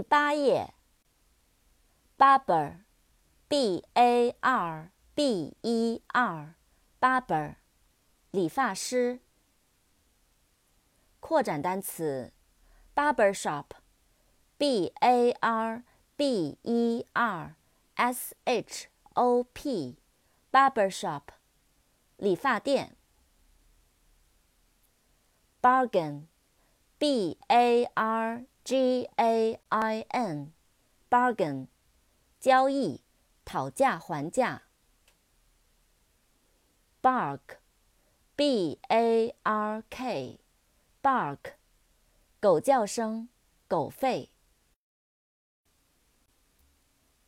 第八页，barber，b a r b e r，barber，理发师。扩展单词，barber shop，b a r b e r s h o p，barber shop，理发店。bargain，b a r G A I N，bargain，交易，讨价还价。bark，B A R K，bark，狗叫声，狗吠。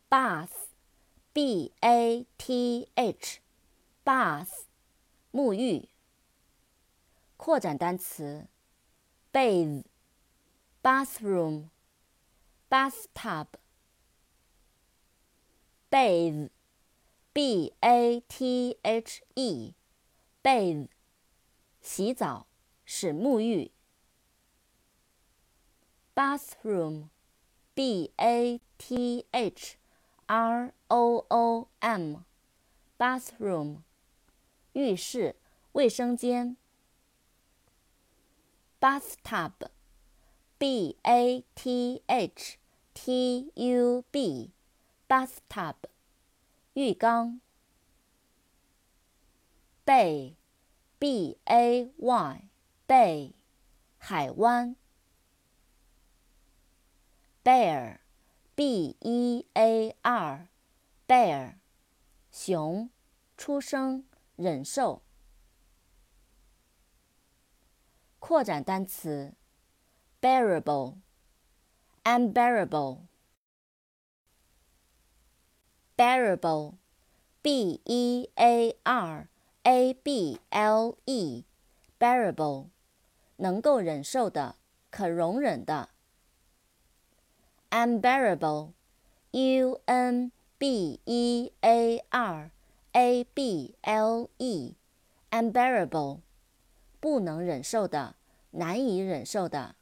bath，B A T H，bath，沐浴。扩展单词，bathe。Bathroom, bathtub, bathe, b a t h e, bathe, 洗澡，使沐浴。bathroom, b a t h r o o m, bathroom, 浴室、卫生间。bathtub b a t h t u b，bathtub，浴缸。bay，b a y，bay，海湾。bear，b e a r，bear，熊，出生，忍受。扩展单词。bearable, unbearable, bearable, b e a r a b l e, bearable，能够忍受的，可容忍的。unbearable, u n b e a r a b l e, unbearable，不能忍受的，难以忍受的。